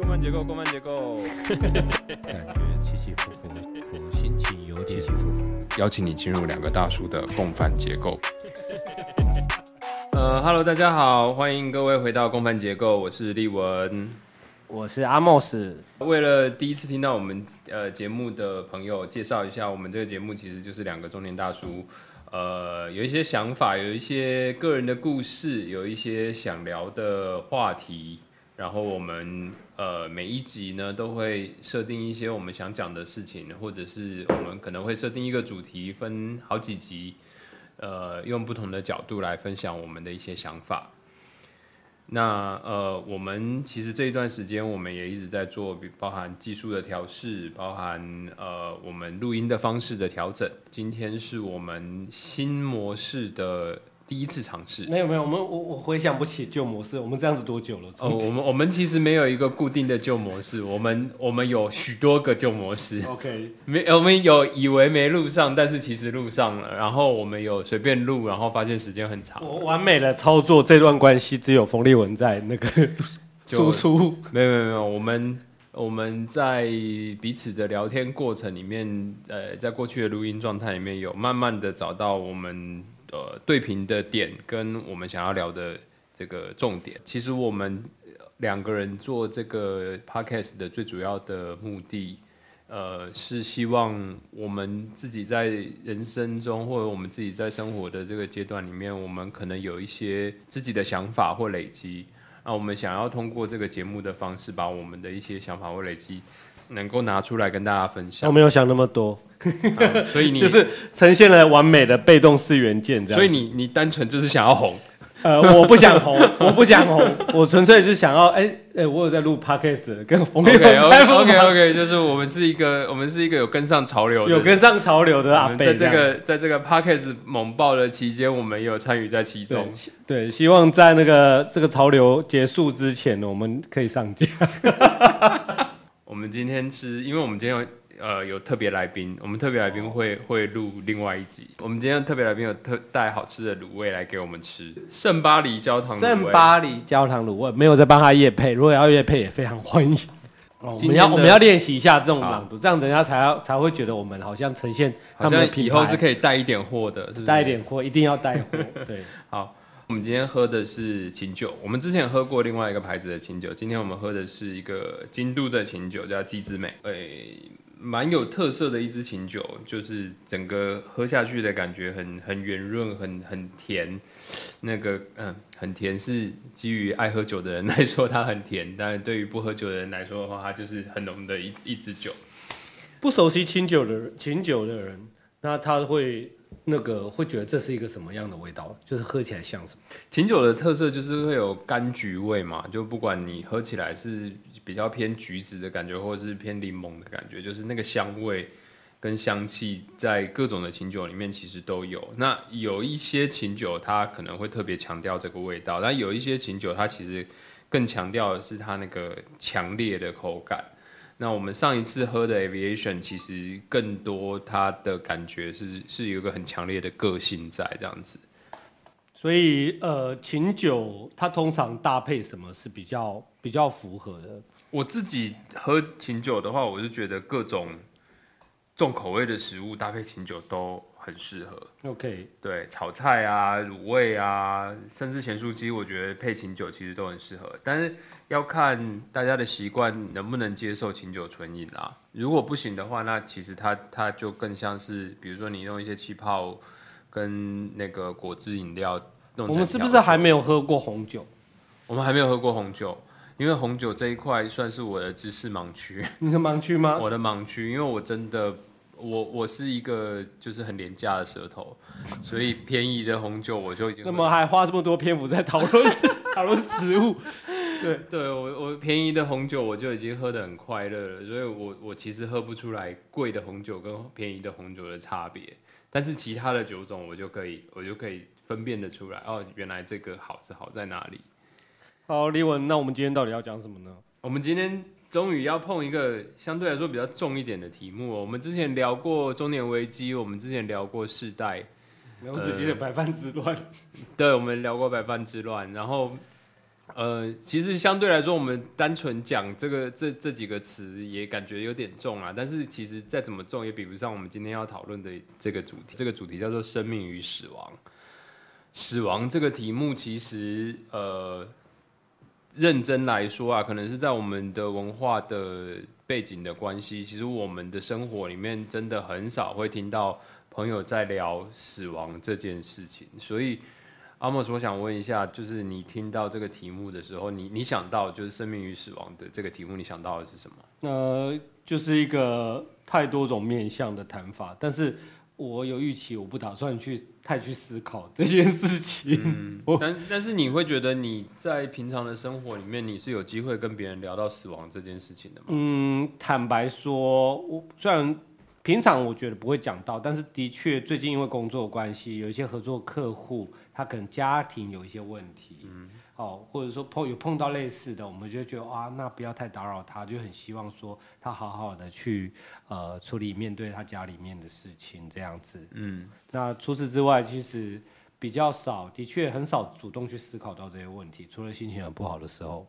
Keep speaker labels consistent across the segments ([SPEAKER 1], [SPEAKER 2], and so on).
[SPEAKER 1] 公办结构，公办结构，
[SPEAKER 2] 感觉起起伏伏，伏心情有点起起伏伏。
[SPEAKER 1] 邀请你进入两个大叔的共犯结构。呃，Hello，大家好，欢迎各位回到共犯结构，我是立文。
[SPEAKER 2] 我是阿莫斯。
[SPEAKER 1] 为了第一次听到我们呃节目的朋友，介绍一下，我们这个节目其实就是两个中年大叔，呃，有一些想法，有一些个人的故事，有一些想聊的话题，然后我们呃每一集呢都会设定一些我们想讲的事情，或者是我们可能会设定一个主题，分好几集，呃，用不同的角度来分享我们的一些想法。那呃，我们其实这一段时间，我们也一直在做，包含技术的调试，包含呃我们录音的方式的调整。今天是我们新模式的。第一次尝试，
[SPEAKER 2] 没有没有，我们我我回想不起旧模式，我们这样子多久了？
[SPEAKER 1] 哦，我们我们其实没有一个固定的旧模式，我们我们有许多个旧模式。
[SPEAKER 2] OK，
[SPEAKER 1] 没我们有以为没录上，但是其实录上了。然后我们有随便录，然后发现时间很长。
[SPEAKER 2] 我完美的操作这段关系，只有冯立文在那个 输出。
[SPEAKER 1] 没有没有没有，我们我们在彼此的聊天过程里面，呃，在过去的录音状态里面有慢慢的找到我们。呃，对平的点跟我们想要聊的这个重点，其实我们两个人做这个 podcast 的最主要的目的，呃，是希望我们自己在人生中或者我们自己在生活的这个阶段里面，我们可能有一些自己的想法或累积，那我们想要通过这个节目的方式，把我们的一些想法或累积能够拿出来跟大家分享。
[SPEAKER 2] 我没有想那么多。
[SPEAKER 1] 所以你
[SPEAKER 2] 就是呈现了完美的被动式元件，这样。
[SPEAKER 1] 所以你你单纯就是想要红，
[SPEAKER 2] 呃，我不想红，我不想红，我纯粹是想要，哎哎，我有在录 podcast，跟冯友
[SPEAKER 1] OK OK OK，就是我们是一个，我们是一个有跟上潮流，
[SPEAKER 2] 有跟上潮流的啊。
[SPEAKER 1] 在这个在这个 podcast 猛爆的期间，我们也有参与在其中。
[SPEAKER 2] 对，希望在那个这个潮流结束之前呢，我们可以上架。
[SPEAKER 1] 我们今天是因为我们今天有。呃，有特别来宾，我们特别来宾会会录另外一集。我们今天特别来宾有特带好吃的卤味来给我们吃，圣巴黎焦糖
[SPEAKER 2] 圣巴黎焦糖卤味，没有在帮他夜配，如果要夜配也非常欢迎。哦我们要我们要练习一下这种朗读，这样人家才要才会觉得我们好像呈现他们的品
[SPEAKER 1] 牌，以后是可以带一点货的，
[SPEAKER 2] 带一点货，一定要带货。对，
[SPEAKER 1] 好，我们今天喝的是清酒，我们之前喝过另外一个牌子的清酒，今天我们喝的是一个京都的清酒，叫鸡之美。诶。蛮有特色的一支琴酒，就是整个喝下去的感觉很很圆润，很很甜。那个嗯，很甜是基于爱喝酒的人来说它很甜，但是对于不喝酒的人来说的话，它就是很浓的一一支酒。
[SPEAKER 2] 不熟悉清酒的人，清酒的人，那他会那个会觉得这是一个什么样的味道？就是喝起来像什么？
[SPEAKER 1] 琴酒的特色就是会有柑橘味嘛，就不管你喝起来是。比较偏橘子的感觉，或者是偏柠檬的感觉，就是那个香味跟香气，在各种的琴酒里面其实都有。那有一些琴酒，它可能会特别强调这个味道；但有一些琴酒，它其实更强调的是它那个强烈的口感。那我们上一次喝的 Aviation，其实更多它的感觉是是有一个很强烈的个性在这样子。
[SPEAKER 2] 所以，呃，琴酒它通常搭配什么是比较比较符合的？
[SPEAKER 1] 我自己喝琴酒的话，我就觉得各种重口味的食物搭配琴酒都很适合。
[SPEAKER 2] OK，
[SPEAKER 1] 对，炒菜啊、卤味啊，甚至咸酥鸡，我觉得配琴酒其实都很适合。但是要看大家的习惯能不能接受琴酒纯饮啊。如果不行的话，那其实它它就更像是，比如说你用一些气泡。跟那个果汁饮料弄，我
[SPEAKER 2] 们是不是还没有喝过红酒？
[SPEAKER 1] 我们还没有喝过红酒，因为红酒这一块算是我的知识盲区。
[SPEAKER 2] 你的盲区吗？
[SPEAKER 1] 我的盲区，因为我真的，我我是一个就是很廉价的舌头，所以便宜的红酒我就已经。
[SPEAKER 2] 那么还花这么多篇幅在讨论 讨论食物？
[SPEAKER 1] 对，对我我便宜的红酒我就已经喝的很快乐了，所以我我其实喝不出来贵的红酒跟便宜的红酒的差别。但是其他的九种我就可以，我就可以分辨得出来哦，原来这个好是好在哪里。
[SPEAKER 2] 好，李文，那我们今天到底要讲什么呢？
[SPEAKER 1] 我们今天终于要碰一个相对来说比较重一点的题目。我们之前聊过中年危机，我们之前聊过世代，
[SPEAKER 2] 聊自己的百饭之乱。
[SPEAKER 1] 对，我们聊过百饭之乱，然后呃，其实相对来说，我们单纯讲这个这这几个词也感觉有点重啊。但是其实再怎么重，也比不上我们今天要讨论的这个主题。这个主题叫做“生命与死亡”。死亡这个题目，其实呃，认真来说啊，可能是在我们的文化的背景的关系，其实我们的生活里面真的很少会听到朋友在聊死亡这件事情，所以。阿莫斯，我想问一下，就是你听到这个题目的时候，你你想到就是生命与死亡的这个题目，你想到的是什么？
[SPEAKER 2] 呃，就是一个太多种面向的谈法，但是我有预期，我不打算去太去思考这件事情。
[SPEAKER 1] 嗯，但但是你会觉得你在平常的生活里面，你是有机会跟别人聊到死亡这件事情的吗？
[SPEAKER 2] 嗯，坦白说，我虽然平常我觉得不会讲到，但是的确最近因为工作关系，有一些合作客户。他可能家庭有一些问题，嗯，哦，或者说碰有碰到类似的，我们就觉得啊，那不要太打扰他，就很希望说他好好的去呃处理面对他家里面的事情这样子，嗯，那除此之外，其实比较少，的确很少主动去思考到这些问题，除了心情很不好的时候。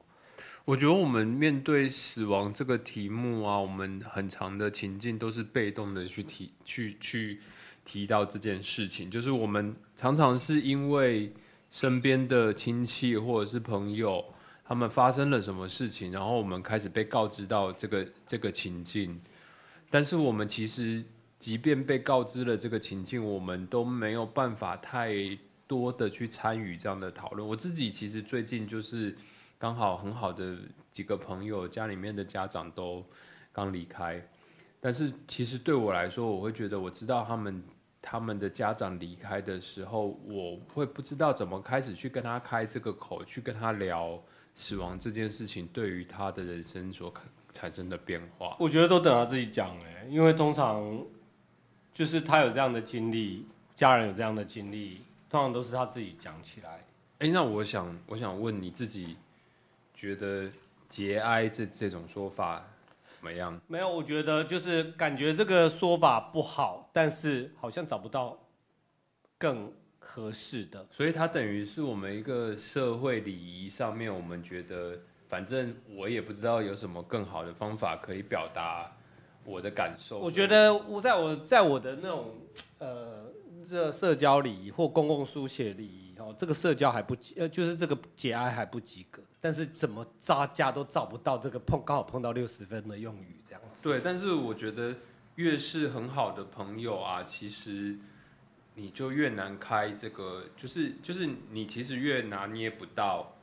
[SPEAKER 1] 我觉得我们面对死亡这个题目啊，我们很长的情境都是被动的去提去去。提到这件事情，就是我们常常是因为身边的亲戚或者是朋友，他们发生了什么事情，然后我们开始被告知到这个这个情境，但是我们其实即便被告知了这个情境，我们都没有办法太多的去参与这样的讨论。我自己其实最近就是刚好很好的几个朋友家里面的家长都刚离开。但是其实对我来说，我会觉得我知道他们他们的家长离开的时候，我会不知道怎么开始去跟他开这个口，去跟他聊死亡这件事情对于他的人生所产生的变化。
[SPEAKER 2] 我觉得都等他自己讲哎，因为通常就是他有这样的经历，家人有这样的经历，通常都是他自己讲起来。
[SPEAKER 1] 哎，那我想我想问你自己，觉得节哀这这种说法？怎么样？
[SPEAKER 2] 没有，我觉得就是感觉这个说法不好，但是好像找不到更合适的。
[SPEAKER 1] 所以它等于是我们一个社会礼仪上面，我们觉得反正我也不知道有什么更好的方法可以表达我的感受。
[SPEAKER 2] 我觉得我在我在我的那种呃这社交礼仪或公共书写礼仪哦，这个社交还不及呃，就是这个节哀还不及格。但是怎么扎家都找不到这个碰刚好碰到六十分的用语这样子。
[SPEAKER 1] 对，但是我觉得越是很好的朋友啊，其实你就越难开这个，就是就是你其实越拿捏不到。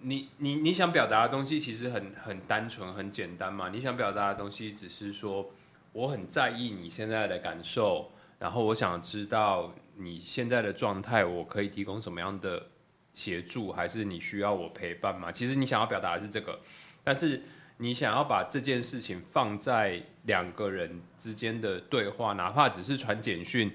[SPEAKER 1] 你你你想表达的东西其实很很单纯很简单嘛，你想表达的东西只是说我很在意你现在的感受，然后我想知道你现在的状态，我可以提供什么样的。协助还是你需要我陪伴吗？其实你想要表达的是这个，但是你想要把这件事情放在两个人之间的对话，哪怕只是传简讯，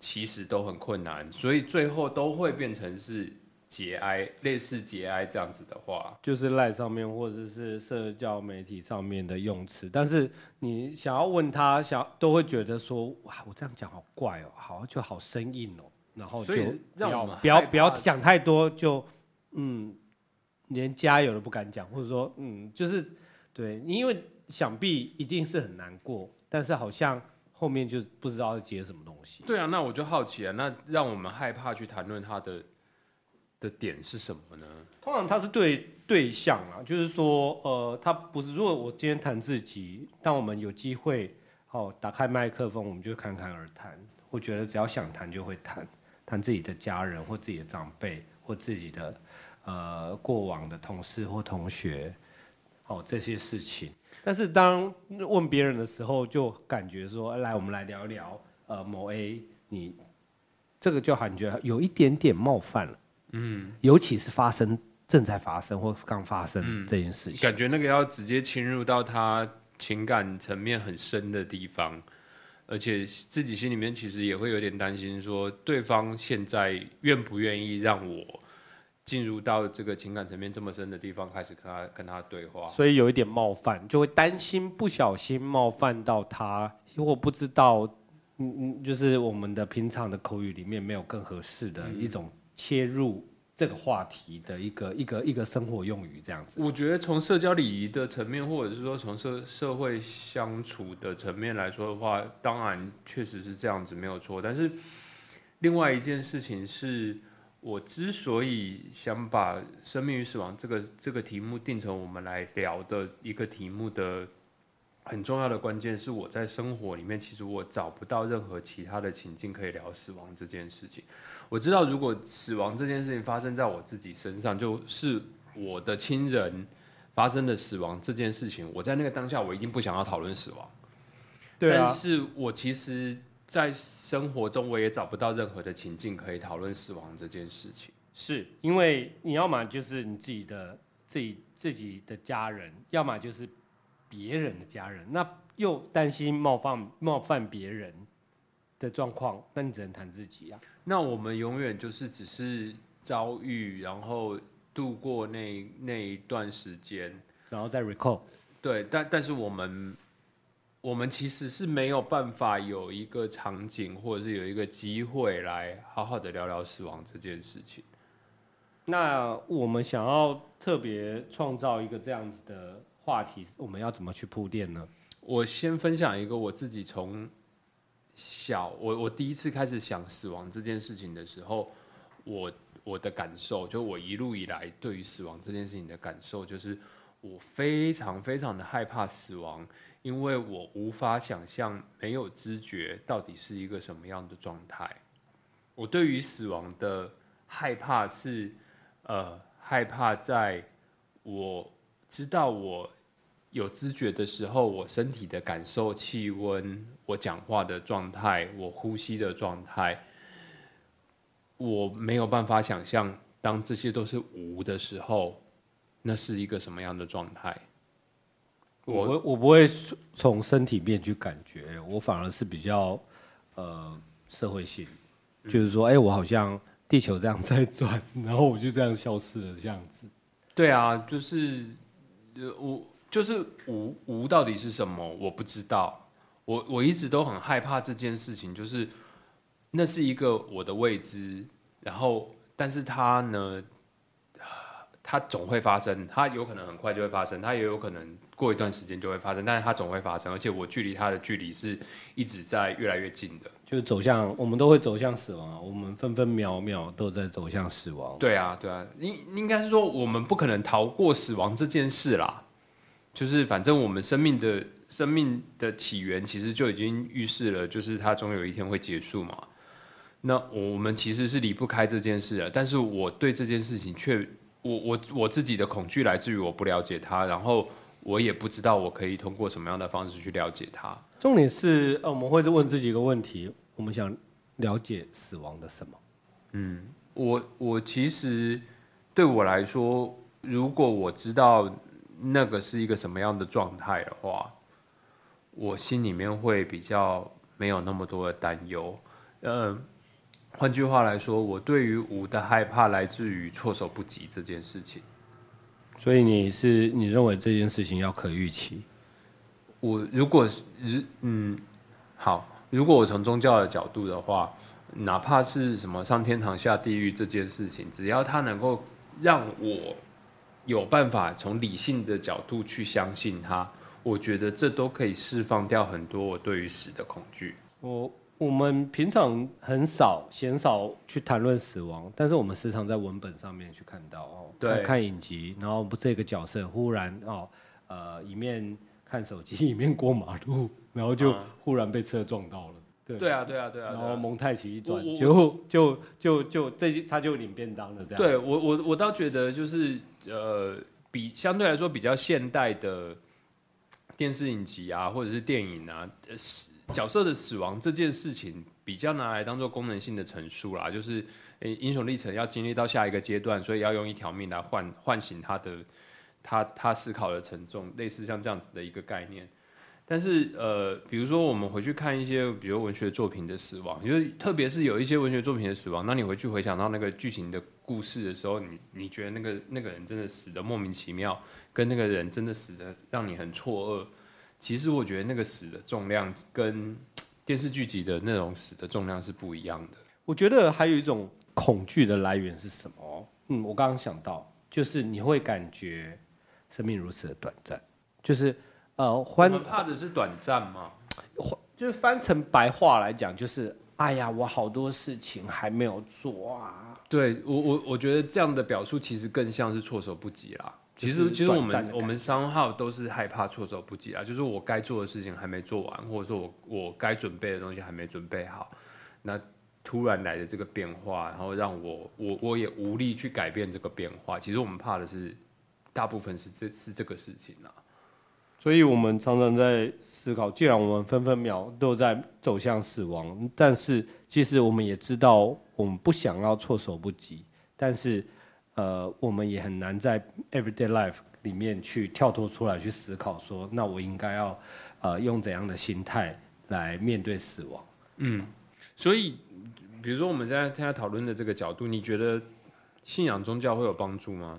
[SPEAKER 1] 其实都很困难，所以最后都会变成是节哀，类似节哀这样子的话，
[SPEAKER 2] 就是赖上面或者是社交媒体上面的用词。但是你想要问他，想都会觉得说，哇，我这样讲好怪哦，好就好生硬哦。然后就
[SPEAKER 1] 不要
[SPEAKER 2] 不要不要讲太多，就嗯，连加油都不敢讲，或者说嗯，就是对，因为想必一定是很难过，但是好像后面就不知道要接什么东西。
[SPEAKER 1] 对啊，那我就好奇啊，那让我们害怕去谈论他的的点是什么呢？
[SPEAKER 2] 通常他是对对象啊，就是说呃，他不是。如果我今天谈自己，当我们有机会哦，打开麦克风，我们就侃侃而谈。我觉得只要想谈就会谈。谈自己的家人或自己的长辈或自己的呃过往的同事或同学，哦这些事情。但是当问别人的时候，就感觉说，来我们来聊一聊呃某 A，你这个就感觉有一点点冒犯了。嗯，尤其是发生正在发生或刚发生这件事情，
[SPEAKER 1] 感觉那个要直接侵入到他情感层面很深的地方。而且自己心里面其实也会有点担心，说对方现在愿不愿意让我进入到这个情感层面这么深的地方，开始跟他跟他对话，
[SPEAKER 2] 所以有一点冒犯，就会担心不小心冒犯到他，或不知道，嗯嗯，就是我们的平常的口语里面没有更合适的一种切入这个话题的一个一个一个生活用语这样子。
[SPEAKER 1] 我觉得从社交礼仪的层面，或者是说从社社会相处的层面来说的话，当然确实是这样子没有错。但是另外一件事情是，我之所以想把生命与死亡这个这个题目定成我们来聊的一个题目的很重要的关键，是我在生活里面其实我找不到任何其他的情境可以聊死亡这件事情。我知道，如果死亡这件事情发生在我自己身上，就是我的亲人发生的死亡这件事情，我在那个当下，我一定不想要讨论死亡。
[SPEAKER 2] 对啊
[SPEAKER 1] 但，是我其实，在生活中我也找不到任何的情境可以讨论死亡这件事情。
[SPEAKER 2] 是因为你要么就是你自己的自己自己的家人，要么就是别人的家人，那又担心冒犯冒犯别人的状况，那你只能谈自己啊。
[SPEAKER 1] 那我们永远就是只是遭遇，然后度过那那一段时间。
[SPEAKER 2] 然后再 recall。
[SPEAKER 1] 对，但但是我们我们其实是没有办法有一个场景，或者是有一个机会来好好的聊聊死亡这件事情。
[SPEAKER 2] 那我们想要特别创造一个这样子的话题，我们要怎么去铺垫呢？
[SPEAKER 1] 我先分享一个我自己从小，我我第一次开始想死亡这件事情的时候，我我的感受，就我一路以来对于死亡这件事情的感受，就是我非常非常的害怕死亡，因为我无法想象没有知觉到底是一个什么样的状态。我对于死亡的害怕是，呃，害怕在我知道我有知觉的时候，我身体的感受、气温、我讲话的状态、我呼吸的状态，我没有办法想象，当这些都是无的时候，那是一个什么样的状态？
[SPEAKER 2] 我我我不会从身体面去感觉，我反而是比较呃社会性，就是说，哎、我好像地球这样在转，然后我就这样消失了，这样子。
[SPEAKER 1] 对啊，就是呃，我就是无无到底是什么，我不知道。我我一直都很害怕这件事情，就是那是一个我的未知，然后但是它呢，它总会发生，它有可能很快就会发生，它也有可能过一段时间就会发生，但是它总会发生，而且我距离它的距离是一直在越来越近的。
[SPEAKER 2] 就是走向，我们都会走向死亡啊，我们分分秒秒都在走向死亡。
[SPEAKER 1] 对啊，对啊，应应该是说我们不可能逃过死亡这件事啦。就是反正我们生命的生命的起源其实就已经预示了，就是它总有一天会结束嘛。那我们其实是离不开这件事的，但是我对这件事情却，我我我自己的恐惧来自于我不了解它，然后我也不知道我可以通过什么样的方式去了解它。
[SPEAKER 2] 重点是，呃，我们会问自己一个问题：我们想了解死亡的什么？
[SPEAKER 1] 嗯我我其实对我来说，如果我知道那个是一个什么样的状态的话，我心里面会比较没有那么多的担忧。嗯，换句话来说，我对于无的害怕来自于措手不及这件事情。
[SPEAKER 2] 所以你是你认为这件事情要可预期？
[SPEAKER 1] 我如果是嗯好，如果我从宗教的角度的话，哪怕是什么上天堂下地狱这件事情，只要它能够让我有办法从理性的角度去相信它，我觉得这都可以释放掉很多我对于死的恐惧。
[SPEAKER 2] 我我们平常很少鲜少去谈论死亡，但是我们时常在文本上面去看到哦，
[SPEAKER 1] 对
[SPEAKER 2] 看看影集，然后不这个角色忽然哦，呃，一面看手机，一面过马路，然后就
[SPEAKER 1] 嗯
[SPEAKER 2] 忽然被车撞到了，对
[SPEAKER 1] 对啊，对啊，对啊，
[SPEAKER 2] 然。后蒙太奇一转就就就就这他就领便当了这样子。
[SPEAKER 1] 对我我我倒觉得就是呃，比相对来说比较现代的电视影集啊，或者是电影啊，呃死角色的死亡这件事情比较拿来当做功能性的陈述啦，就是呃英雄历程要经历到下一个阶段，所以要用一条命来换唤醒他的他他思考的沉重，类似像这样子的一个概念。但是呃，比如说我们回去看一些，比如文学作品的死亡，就是特别是有一些文学作品的死亡，那你回去回想到那个剧情的故事的时候，你你觉得那个那个人真的死的莫名其妙，跟那个人真的死的让你很错愕。其实我觉得那个死的重量跟电视剧集的那种死的重量是不一样的。
[SPEAKER 2] 我觉得还有一种恐惧的来源是什么？嗯，我刚刚想到，就是你会感觉生命如此的短暂，就是呃，
[SPEAKER 1] 我
[SPEAKER 2] 欢
[SPEAKER 1] 们怕的是短暂嘛？
[SPEAKER 2] 就是翻成白话来讲，就是哎呀，我好多事情还没有做啊。
[SPEAKER 1] 对我我我觉得这样的表述其实更像是措手不及啦。其实其实我们我们商号都是害怕措手不及啦，就是我该做的事情还没做完，或者说我我该准备的东西还没准备好，那突然来的这个变化，然后让我我我也无力去改变这个变化。其实我们怕的是大部分是这是这个事情啦。
[SPEAKER 2] 所以我们常常在思考，既然我们分分秒都在走向死亡，但是其实我们也知道，我们不想要措手不及，但是呃，我们也很难在 everyday life 里面去跳脱出来去思考说，那我应该要呃用怎样的心态来面对死亡？
[SPEAKER 1] 嗯所以，比如说我们现在现在讨论的这个角度，你觉得信仰宗教会有帮助吗？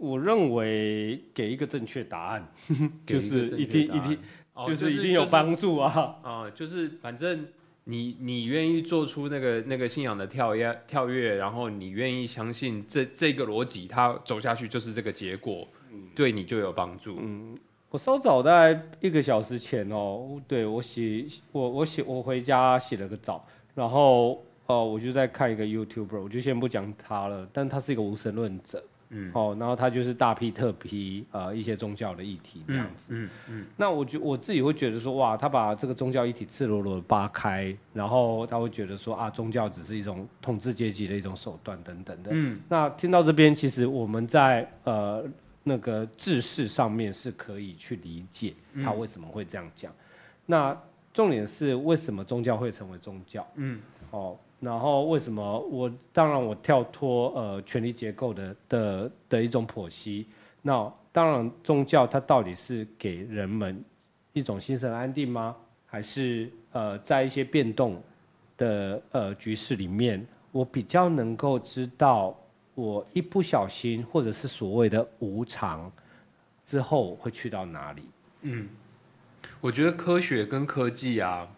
[SPEAKER 2] 我认为给一个正确答案，就是一定一定
[SPEAKER 1] 哦
[SPEAKER 2] 就是一定有帮助啊。
[SPEAKER 1] 啊、就是反正你你愿意做出那个那个信仰的跳跃跳跃，然后你愿意相信这这个逻辑，它走下去就是这个结果，对你就有帮助。
[SPEAKER 2] 嗯我稍早大概一个小时前哦，对我洗我我洗我回家洗了个澡，然后哦我就在看一个 YouTuber，我就先不讲他了，但他是一个无神论者，嗯，哦，然后他就是大批特批呃一些宗教的议题这样子，
[SPEAKER 1] 嗯嗯，
[SPEAKER 2] 那我觉我自己会觉得说哇，他把这个宗教议题赤裸裸的扒开，然后他会觉得说啊，宗教只是一种统治阶级的一种手段等等的，
[SPEAKER 1] 嗯，
[SPEAKER 2] 那听到这边，其实我们在呃那个制式上面是可以去理解他为什么会这样讲。那重点是为什么宗教会成为宗教？
[SPEAKER 1] 嗯，
[SPEAKER 2] 哦，然后为什么我当然我跳脱呃权力结构的的的一种剖析。那当然宗教它到底是给人们一种心神安定吗？还是呃在一些变动的呃局势里面，我比较能够知道我一不小心或者是所谓的无常之后会去到哪里？
[SPEAKER 1] 嗯我觉得科学跟科技啊，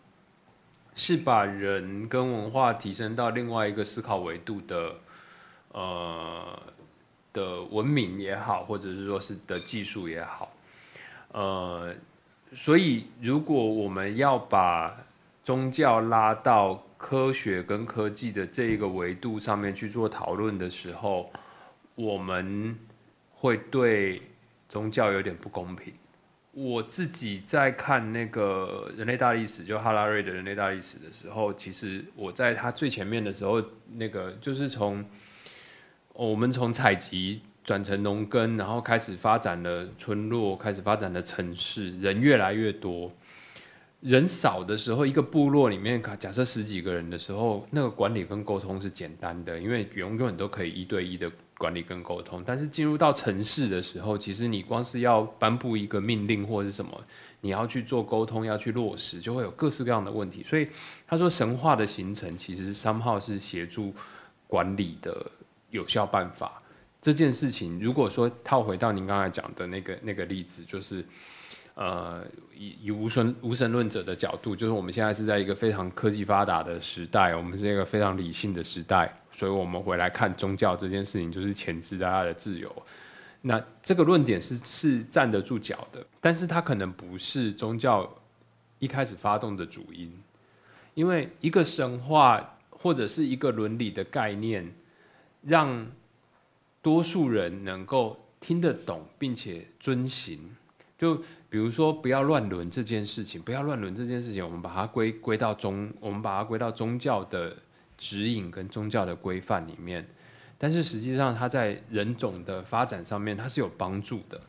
[SPEAKER 1] 是把人跟文化提升到另外一个思考维度的，呃的文明也好，或者是说是的技术也好，呃，所以如果我们要把宗教拉到科学跟科技的这一个维度上面去做讨论的时候，我们会对宗教有点不公平。我自己在看那个人类大历史，就哈拉瑞的人类大历史的时候，其实我在他最前面的时候，那个就是从、我们从采集转成农耕，然后开始发展了村落，开始发展了城市，人越来越多。人少的时候，一个部落里面，假设十几个人的时候，那个管理跟沟通是简单的，因为永远都可以一对一的管理跟沟通。但是进入到城市的时候，其实你光是要颁布一个命令或者是什么，你要去做沟通，要去落实，就会有各式各样的问题。所以他说，神话的形成其实三号是协助管理的有效办法。这件事情，如果说套回到您刚才讲的那个那个例子，就是。呃，以以无神无神论者的角度，就是我们现在是在一个非常科技发达的时代，我们是一个非常理性的时代，所以我们回来看宗教这件事情，就是钳制大家的自由。那这个论点是是站得住脚的，但是它可能不是宗教一开始发动的主因，因为一个神话或者是一个伦理的概念，让多数人能够听得懂并且遵行。就比如说，不要乱伦这件事情，不要乱伦这件事情，我们把它归归到宗，我们把它归到宗教的指引跟宗教的规范里面。但是实际上，它在人种的发展上面，它是有帮助的。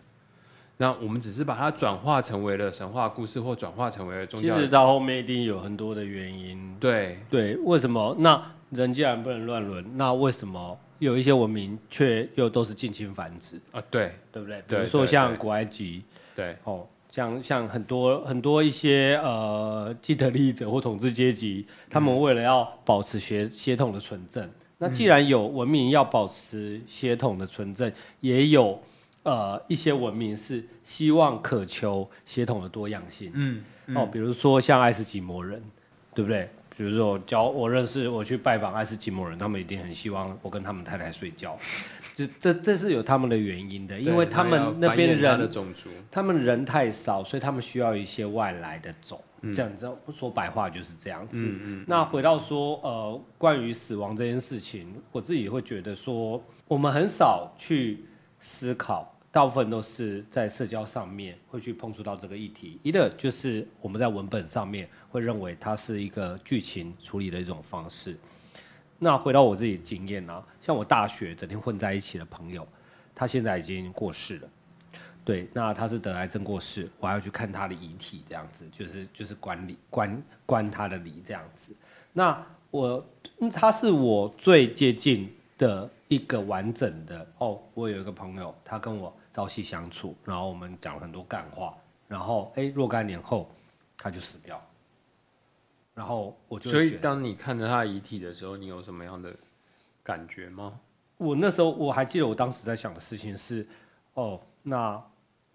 [SPEAKER 1] 那我们只是把它转化成为了神话故事，或转化成为了宗教
[SPEAKER 2] 其实。到后面一定有很多的原因。
[SPEAKER 1] 对，
[SPEAKER 2] 对，为什么？那人既然不能乱伦，那为什么有一些文明却又都是近亲繁殖，
[SPEAKER 1] 啊，对，
[SPEAKER 2] 对不对？比如说像古埃及，
[SPEAKER 1] 对，
[SPEAKER 2] 哦，像像很多很多一些呃既得利益者或统治阶级，他们为了要保持血血统的纯正，那既然有文明要保持血统的纯正，也有呃一些文明是希望渴求血统的多样性。
[SPEAKER 1] 嗯，
[SPEAKER 2] 哦，比如说像爱斯基摩人，对不对？比如说我交我认识我去拜访爱斯基摩人，他们一定很希望我跟他们太太睡觉，这这这是有他们的原因的，因为他们那边
[SPEAKER 1] 人
[SPEAKER 2] 人
[SPEAKER 1] 种族，
[SPEAKER 2] 他们人太少，所以他们需要一些外来的种。这样子说白话就是这样子。那回到说，呃，关于死亡这件事情，我自己会觉得说，我们很少去思考，大部分都是在社交上面会去碰触到这个议题。一个就是我们在文本上面会认为它是一个剧情处理的一种方式。那回到我自己经验啊，像我大学整天混在一起的朋友，他现在已经过世了。对，那他是得癌症过世，我还要去看他的遗体，这样子，就是就是管理关关他的礼这样子。那我他是我最接近的一个完整的哦。我有一个朋友，他跟我朝夕相处，然后我们讲了很多干话，然后哎若干年后他就死掉，然后我就
[SPEAKER 1] 所以当你看着他的遗体的时候，你有什么样的感觉吗？
[SPEAKER 2] 我那时候我还记得我当时在想的事情是哦那。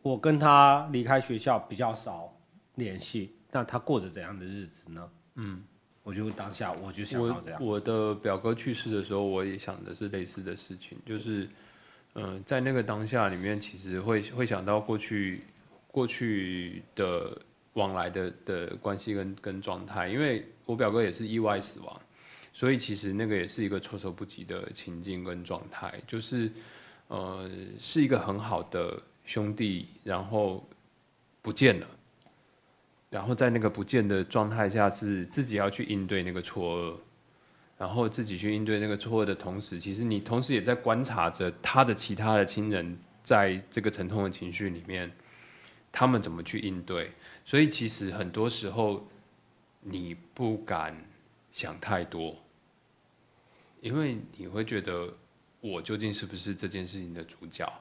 [SPEAKER 2] 我跟他离开学校比较少联系，那他过着怎样的日子呢？嗯，我就当下我就想到这样。
[SPEAKER 1] 我的表哥去世的时候，我也想的是类似的事情，就是，嗯，在那个当下里面，其实会会想到过去过去的往来的的关系跟跟状态，因为我表哥也是意外死亡，所以其实那个也是一个措手不及的情境跟状态，就是呃，是一个很好的。兄弟，然后不见了，然后在那个不见的状态下，是自己要去应对那个错愕，然后自己去应对那个错的同时，其实你同时也在观察着他的其他的亲人在这个沉痛的情绪里面，他们怎么去应对。所以其实很多时候你不敢想太多，因为你会觉得我究竟是不是这件事情的主角。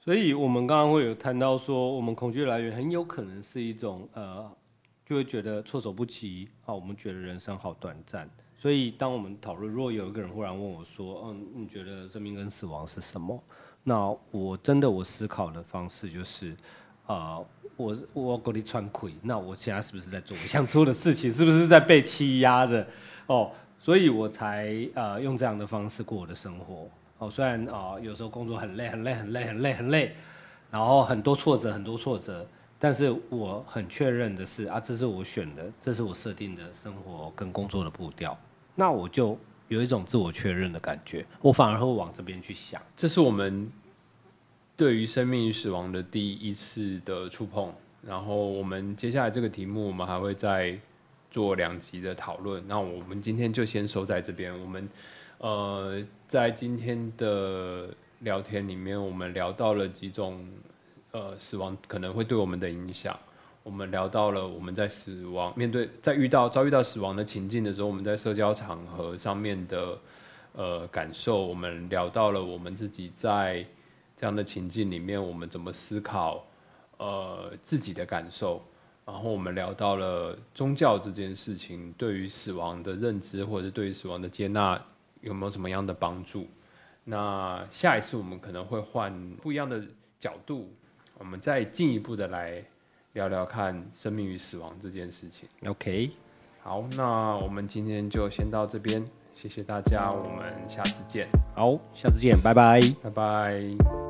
[SPEAKER 2] 所以，我们刚刚会有谈到说，我们恐惧来源很有可能是一种呃，就会觉得措手不及啊。我们觉得人生好短暂。所以，当我们讨论，如果有一个人忽然问我说：“嗯，你觉得生命跟死亡是什么？”那我真的我思考的方式就是，啊，我我过你穿亏，那我现在是不是在做我想做的事情？是不是在被欺压着？哦，所以我才呃用这样的方式过我的生活。哦，虽然啊，有时候工作很累，很累，很累，很累，很累，然后很多挫折，很多挫折，但是我很确认的是啊，这是我选的，这是我设定的生活跟工作的步调，那我就有一种自我确认的感觉，我反而会往这边去想。
[SPEAKER 1] 这是我们对于生命与死亡的第一次的触碰，然后我们接下来这个题目，我们还会再做两集的讨论。那我们今天就先收在这边，我们。呃，在今天的聊天里面，我们聊到了几种呃死亡可能会对我们的影响。我们聊到了我们在死亡面对在遇到遭遇到死亡的情境的时候，我们在社交场合上面的呃感受。我们聊到了我们自己在这样的情境里面，我们怎么思考呃自己的感受。然后我们聊到了宗教这件事情对于死亡的认知，或者是对于死亡的接纳。有没有什么样的帮助？那下一次我们可能会换不一样的角度，我们再进一步的来聊聊看生命与死亡这件事情。
[SPEAKER 2] OK，
[SPEAKER 1] 好，那我们今天就先到这边，谢谢大家，我们下次见。
[SPEAKER 2] 好，下次见，拜拜，
[SPEAKER 1] 拜拜。